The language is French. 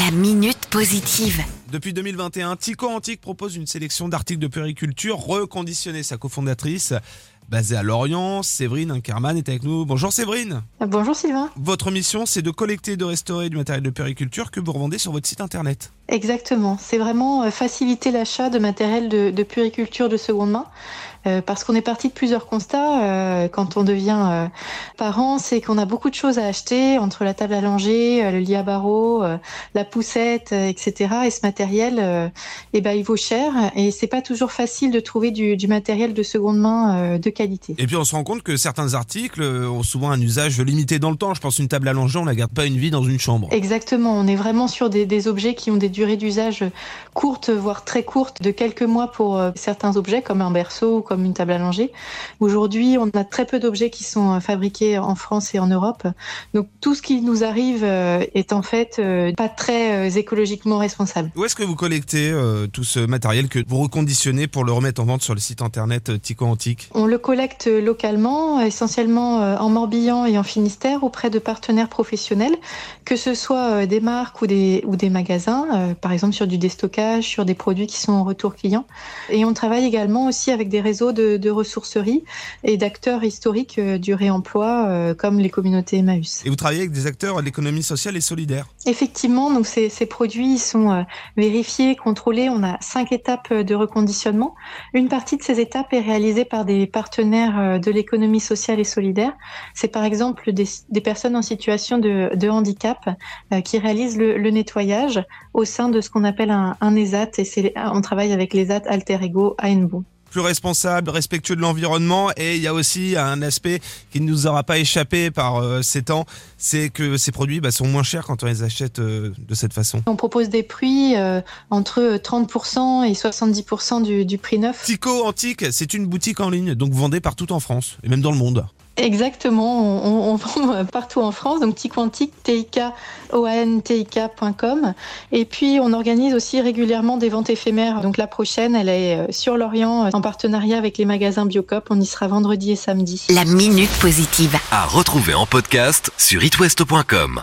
La minute positive. Depuis 2021, Tico Antique propose une sélection d'articles de périculture reconditionnés. Sa cofondatrice, basée à Lorient, Séverine Inkerman, est avec nous. Bonjour Séverine. Bonjour Sylvain. Votre mission, c'est de collecter et de restaurer du matériel de périculture que vous revendez sur votre site internet. Exactement. C'est vraiment euh, faciliter l'achat de matériel de, de puriculture de seconde main. Euh, parce qu'on est parti de plusieurs constats euh, quand on devient euh, parent, c'est qu'on a beaucoup de choses à acheter entre la table à langer, le lit à barreaux, la poussette, etc. Et ce matériel, eh ben, il vaut cher et c'est pas toujours facile de trouver du, du matériel de seconde main de qualité. Et puis on se rend compte que certains articles ont souvent un usage limité dans le temps. Je pense une table à langer, on la garde pas une vie dans une chambre. Exactement. On est vraiment sur des, des objets qui ont des durées d'usage courtes, voire très courtes, de quelques mois pour certains objets comme un berceau ou comme une table à langer. Aujourd'hui, on a très peu d'objets qui sont euh, fabriqués en France et en Europe. Donc tout ce qui nous arrive euh, est en fait euh, pas très écologiquement responsable. Où est-ce que vous collectez euh, tout ce matériel que vous reconditionnez pour le remettre en vente sur le site internet Tico Antique? On le collecte localement, essentiellement en Morbihan et en Finistère, auprès de partenaires professionnels, que ce soit des marques ou des, ou des magasins, par exemple sur du déstockage, sur des produits qui sont en retour client. Et on travaille également aussi avec des réseaux de, de ressourceries et d'acteurs historiques euh, du réemploi, euh, comme les communautés Emmaüs. Et vous travaillez avec des acteurs de l'économie sociale et solidaire Effectivement, donc ces, ces produits ils sont euh, vérifiés, contrôlés. On a cinq étapes de reconditionnement. Une partie de ces étapes est réalisée par des partenaires de l'économie sociale et solidaire. C'est par exemple des, des, personnes en situation de, de handicap qui réalisent le, le, nettoyage au sein de ce qu'on appelle un, un ESAT. Et c'est, on travaille avec l'ESAT Alter Ego à Henbo plus responsable, respectueux de l'environnement et il y a aussi un aspect qui ne nous aura pas échappé par euh, ces temps, c'est que ces produits bah, sont moins chers quand on les achète euh, de cette façon. On propose des prix euh, entre 30% et 70% du, du prix neuf. Tico Antique, c'est une boutique en ligne, donc vendez partout en France et même dans le monde. Exactement, on, on, vend partout en France, donc Tiquantique, T-I-K-O-A-N-T-I-K.com. Et puis on organise aussi régulièrement des ventes éphémères. Donc la prochaine, elle est sur Lorient en partenariat avec les magasins Biocop. On y sera vendredi et samedi. La minute positive. À retrouver en podcast sur itwest.com.